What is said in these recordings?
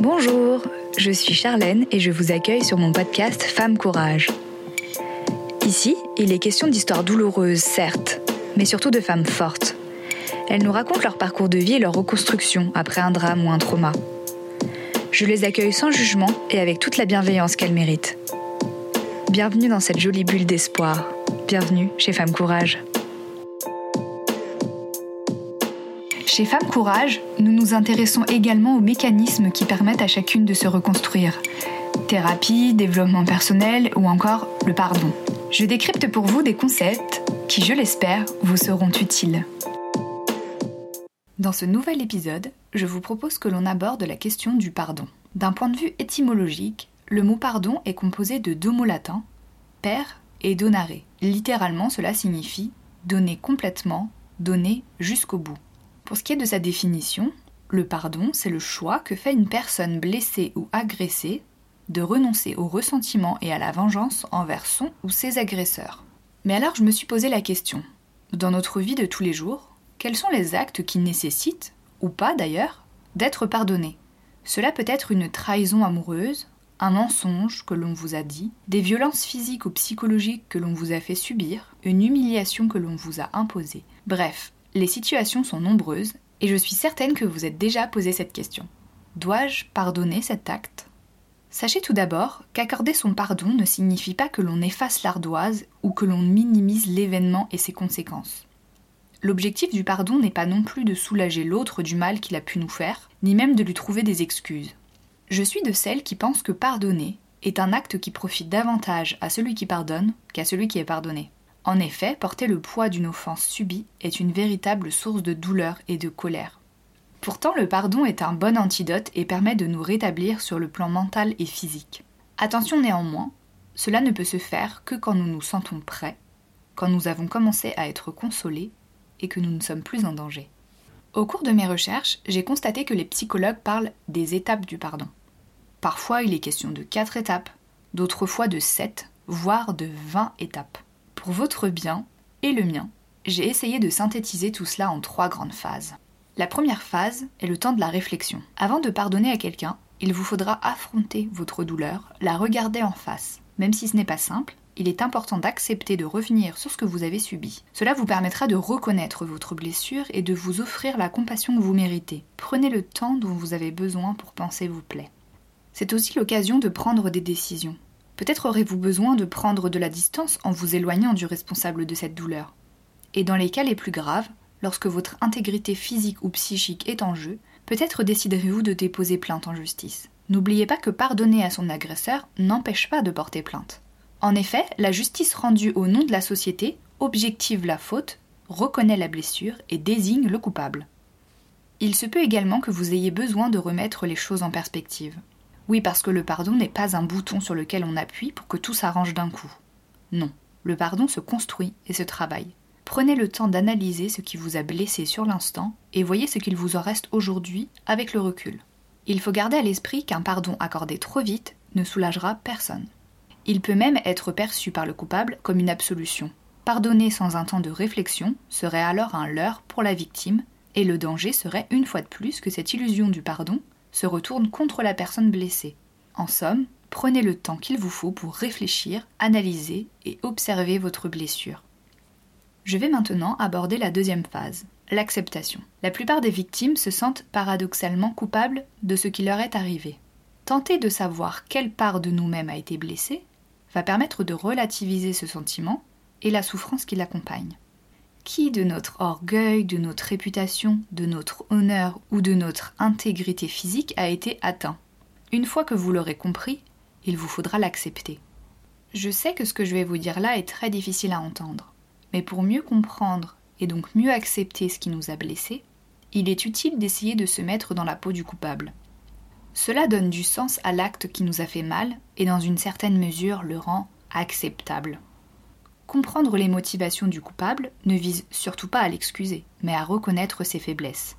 Bonjour, je suis Charlène et je vous accueille sur mon podcast Femme Courage. Ici, il est question d'histoires douloureuses, certes, mais surtout de femmes fortes. Elles nous racontent leur parcours de vie et leur reconstruction après un drame ou un trauma. Je les accueille sans jugement et avec toute la bienveillance qu'elles méritent. Bienvenue dans cette jolie bulle d'espoir. Bienvenue chez Femme Courage. Chez Femme Courage, nous nous intéressons également aux mécanismes qui permettent à chacune de se reconstruire. Thérapie, développement personnel ou encore le pardon. Je décrypte pour vous des concepts qui, je l'espère, vous seront utiles. Dans ce nouvel épisode, je vous propose que l'on aborde la question du pardon. D'un point de vue étymologique, le mot pardon est composé de deux mots latins, per et donare. Littéralement, cela signifie donner complètement, donner jusqu'au bout. Pour ce qui est de sa définition, le pardon, c'est le choix que fait une personne blessée ou agressée de renoncer au ressentiment et à la vengeance envers son ou ses agresseurs. Mais alors je me suis posé la question, dans notre vie de tous les jours, quels sont les actes qui nécessitent, ou pas d'ailleurs, d'être pardonnés Cela peut être une trahison amoureuse, un mensonge que l'on vous a dit, des violences physiques ou psychologiques que l'on vous a fait subir, une humiliation que l'on vous a imposée. Bref, les situations sont nombreuses et je suis certaine que vous êtes déjà posé cette question. Dois-je pardonner cet acte? Sachez tout d'abord qu'accorder son pardon ne signifie pas que l'on efface l'ardoise ou que l'on minimise l'événement et ses conséquences. L'objectif du pardon n'est pas non plus de soulager l'autre du mal qu'il a pu nous faire, ni même de lui trouver des excuses. Je suis de celles qui pensent que pardonner est un acte qui profite davantage à celui qui pardonne qu'à celui qui est pardonné. En effet, porter le poids d'une offense subie est une véritable source de douleur et de colère. Pourtant, le pardon est un bon antidote et permet de nous rétablir sur le plan mental et physique. Attention néanmoins, cela ne peut se faire que quand nous nous sentons prêts, quand nous avons commencé à être consolés et que nous ne sommes plus en danger. Au cours de mes recherches, j'ai constaté que les psychologues parlent des étapes du pardon. Parfois, il est question de 4 étapes, d'autres fois de 7, voire de 20 étapes. Pour votre bien et le mien, j'ai essayé de synthétiser tout cela en trois grandes phases. La première phase est le temps de la réflexion. Avant de pardonner à quelqu'un, il vous faudra affronter votre douleur, la regarder en face. Même si ce n'est pas simple, il est important d'accepter de revenir sur ce que vous avez subi. Cela vous permettra de reconnaître votre blessure et de vous offrir la compassion que vous méritez. Prenez le temps dont vous avez besoin pour penser vos plaies. C'est aussi l'occasion de prendre des décisions. Peut-être aurez-vous besoin de prendre de la distance en vous éloignant du responsable de cette douleur. Et dans les cas les plus graves, lorsque votre intégrité physique ou psychique est en jeu, peut-être déciderez-vous de déposer plainte en justice. N'oubliez pas que pardonner à son agresseur n'empêche pas de porter plainte. En effet, la justice rendue au nom de la société objective la faute, reconnaît la blessure et désigne le coupable. Il se peut également que vous ayez besoin de remettre les choses en perspective. Oui, parce que le pardon n'est pas un bouton sur lequel on appuie pour que tout s'arrange d'un coup. Non, le pardon se construit et se travaille. Prenez le temps d'analyser ce qui vous a blessé sur l'instant et voyez ce qu'il vous en reste aujourd'hui avec le recul. Il faut garder à l'esprit qu'un pardon accordé trop vite ne soulagera personne. Il peut même être perçu par le coupable comme une absolution. Pardonner sans un temps de réflexion serait alors un leurre pour la victime, et le danger serait une fois de plus que cette illusion du pardon se retourne contre la personne blessée. En somme, prenez le temps qu'il vous faut pour réfléchir, analyser et observer votre blessure. Je vais maintenant aborder la deuxième phase, l'acceptation. La plupart des victimes se sentent paradoxalement coupables de ce qui leur est arrivé. Tenter de savoir quelle part de nous-mêmes a été blessée va permettre de relativiser ce sentiment et la souffrance qui l'accompagne qui de notre orgueil, de notre réputation, de notre honneur ou de notre intégrité physique a été atteint. Une fois que vous l'aurez compris, il vous faudra l'accepter. Je sais que ce que je vais vous dire là est très difficile à entendre, mais pour mieux comprendre et donc mieux accepter ce qui nous a blessés, il est utile d'essayer de se mettre dans la peau du coupable. Cela donne du sens à l'acte qui nous a fait mal et dans une certaine mesure le rend acceptable. Comprendre les motivations du coupable ne vise surtout pas à l'excuser, mais à reconnaître ses faiblesses.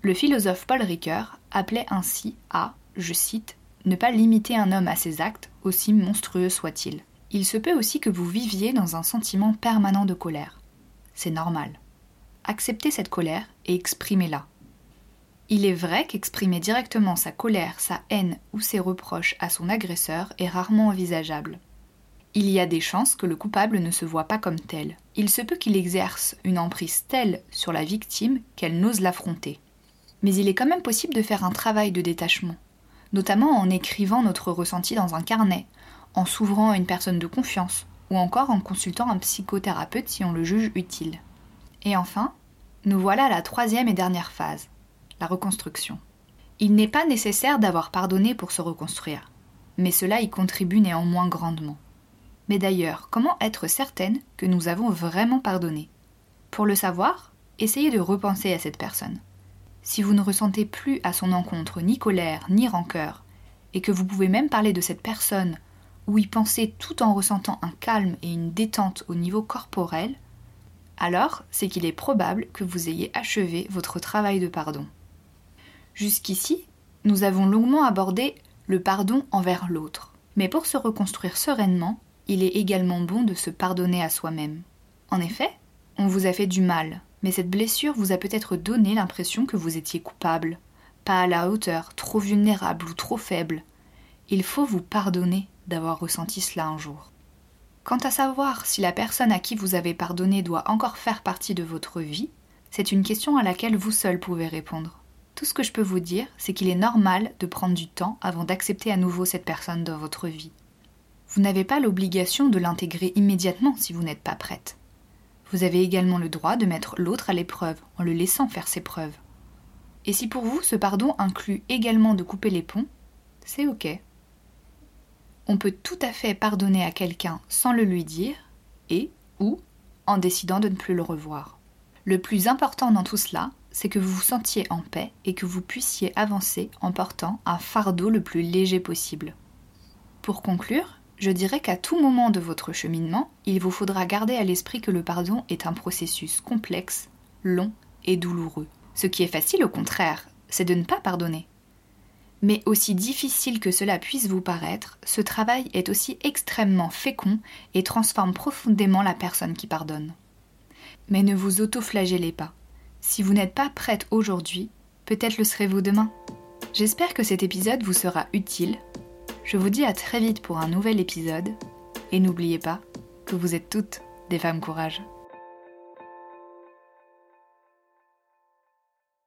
Le philosophe Paul Ricoeur appelait ainsi à, je cite, ne pas limiter un homme à ses actes, aussi monstrueux soient-ils. Il se peut aussi que vous viviez dans un sentiment permanent de colère. C'est normal. Acceptez cette colère et exprimez-la. Il est vrai qu'exprimer directement sa colère, sa haine ou ses reproches à son agresseur est rarement envisageable. Il y a des chances que le coupable ne se voit pas comme tel. Il se peut qu'il exerce une emprise telle sur la victime qu'elle n'ose l'affronter. Mais il est quand même possible de faire un travail de détachement, notamment en écrivant notre ressenti dans un carnet, en s'ouvrant à une personne de confiance, ou encore en consultant un psychothérapeute si on le juge utile. Et enfin, nous voilà à la troisième et dernière phase, la reconstruction. Il n'est pas nécessaire d'avoir pardonné pour se reconstruire, mais cela y contribue néanmoins grandement. Mais d'ailleurs, comment être certaine que nous avons vraiment pardonné? Pour le savoir, essayez de repenser à cette personne. Si vous ne ressentez plus à son encontre ni colère ni rancœur, et que vous pouvez même parler de cette personne ou y penser tout en ressentant un calme et une détente au niveau corporel, alors c'est qu'il est probable que vous ayez achevé votre travail de pardon. Jusqu'ici, nous avons longuement abordé le pardon envers l'autre. Mais pour se reconstruire sereinement, il est également bon de se pardonner à soi-même. En effet, on vous a fait du mal, mais cette blessure vous a peut-être donné l'impression que vous étiez coupable, pas à la hauteur, trop vulnérable ou trop faible. Il faut vous pardonner d'avoir ressenti cela un jour. Quant à savoir si la personne à qui vous avez pardonné doit encore faire partie de votre vie, c'est une question à laquelle vous seul pouvez répondre. Tout ce que je peux vous dire, c'est qu'il est normal de prendre du temps avant d'accepter à nouveau cette personne dans votre vie. Vous n'avez pas l'obligation de l'intégrer immédiatement si vous n'êtes pas prête. Vous avez également le droit de mettre l'autre à l'épreuve en le laissant faire ses preuves. Et si pour vous ce pardon inclut également de couper les ponts, c'est ok. On peut tout à fait pardonner à quelqu'un sans le lui dire et ou en décidant de ne plus le revoir. Le plus important dans tout cela, c'est que vous vous sentiez en paix et que vous puissiez avancer en portant un fardeau le plus léger possible. Pour conclure, je dirais qu'à tout moment de votre cheminement, il vous faudra garder à l'esprit que le pardon est un processus complexe, long et douloureux. Ce qui est facile au contraire, c'est de ne pas pardonner. Mais aussi difficile que cela puisse vous paraître, ce travail est aussi extrêmement fécond et transforme profondément la personne qui pardonne. Mais ne vous auto-flagellez pas. Si vous n'êtes pas prête aujourd'hui, peut-être le serez-vous demain. J'espère que cet épisode vous sera utile je vous dis à très vite pour un nouvel épisode et n'oubliez pas que vous êtes toutes des femmes courage.